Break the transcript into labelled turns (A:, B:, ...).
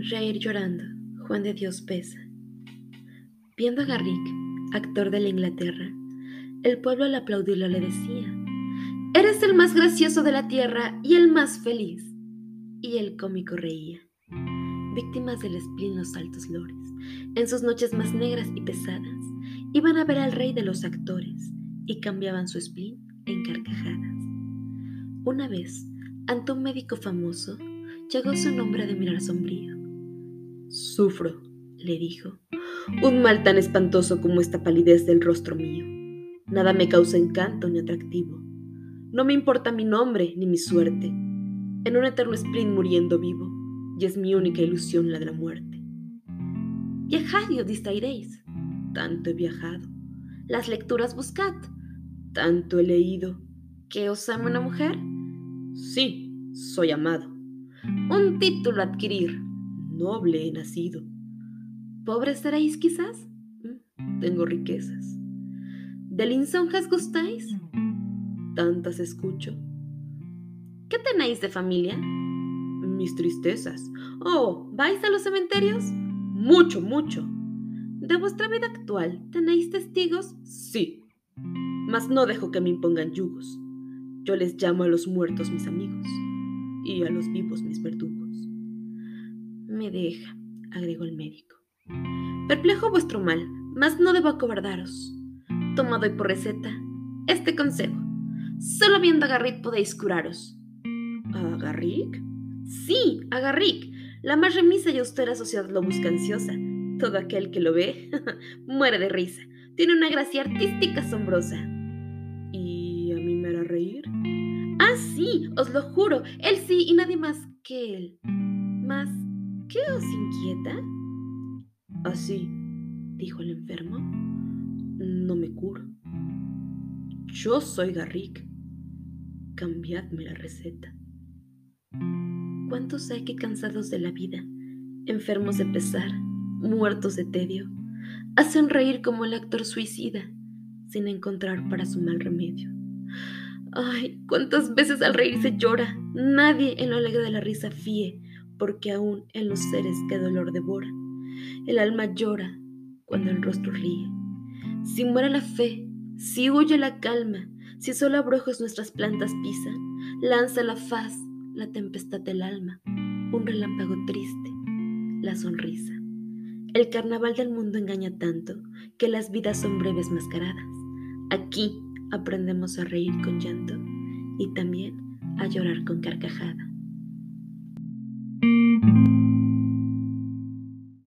A: Reír llorando, Juan de Dios pesa. Viendo a Garrick, actor de la Inglaterra, el pueblo le aplaudió y le decía, Eres el más gracioso de la tierra y el más feliz. Y el cómico reía. Víctimas del spleen los altos lores, en sus noches más negras y pesadas, iban a ver al rey de los actores y cambiaban su spleen en carcajadas. Una vez, ante un médico famoso, llegó su nombre de mirar sombrío. Sufro, le dijo, un mal tan espantoso como esta palidez del rostro mío. Nada me causa encanto ni atractivo. No me importa mi nombre ni mi suerte. En un eterno sprint muriendo vivo, y es mi única ilusión la de la muerte. Viajad y os. Tanto he viajado. Las lecturas buscad. Tanto he leído. ¿Que os ame una mujer? Sí, soy amado. Un título adquirir. Noble he nacido. ¿Pobre seréis quizás? Mm, tengo riquezas. ¿De lisonjas gustáis? tantas escucho. ¿Qué tenéis de familia? Mis tristezas. Oh, ¿vais a los cementerios? Mucho, mucho. ¿De vuestra vida actual tenéis testigos? Sí. Mas no dejo que me impongan yugos. Yo les llamo a los muertos mis amigos y a los vivos mis verdugos. Me deja, agregó el médico. Perplejo vuestro mal, mas no debo acobardaros. Tomad hoy por receta este consejo. Solo viendo a Garrick podéis curaros. ¿A Garrick? Sí, a Garrick, la más remisa y austera sociedad lo busca ansiosa. Todo aquel que lo ve muere de risa. Tiene una gracia artística asombrosa. ¿Y a mí me hará reír? Ah, sí, os lo juro. Él sí y nadie más que él. ¿Más qué os inquieta? Así, dijo el enfermo, no me curo. Yo soy Garrick cambiadme la receta. ¿Cuántos hay que cansados de la vida, enfermos de pesar, muertos de tedio, hacen reír como el actor suicida, sin encontrar para su mal remedio? Ay, cuántas veces al reír se llora, nadie en lo alegre de la risa fíe, porque aún en los seres que dolor devora, el alma llora cuando el rostro ríe. Si muere la fe, si huye la calma, si solo abrojos nuestras plantas pisan, lanza la faz la tempestad del alma, un relámpago triste, la sonrisa. El carnaval del mundo engaña tanto que las vidas son breves mascaradas. Aquí aprendemos a reír con llanto y también a llorar con carcajadas.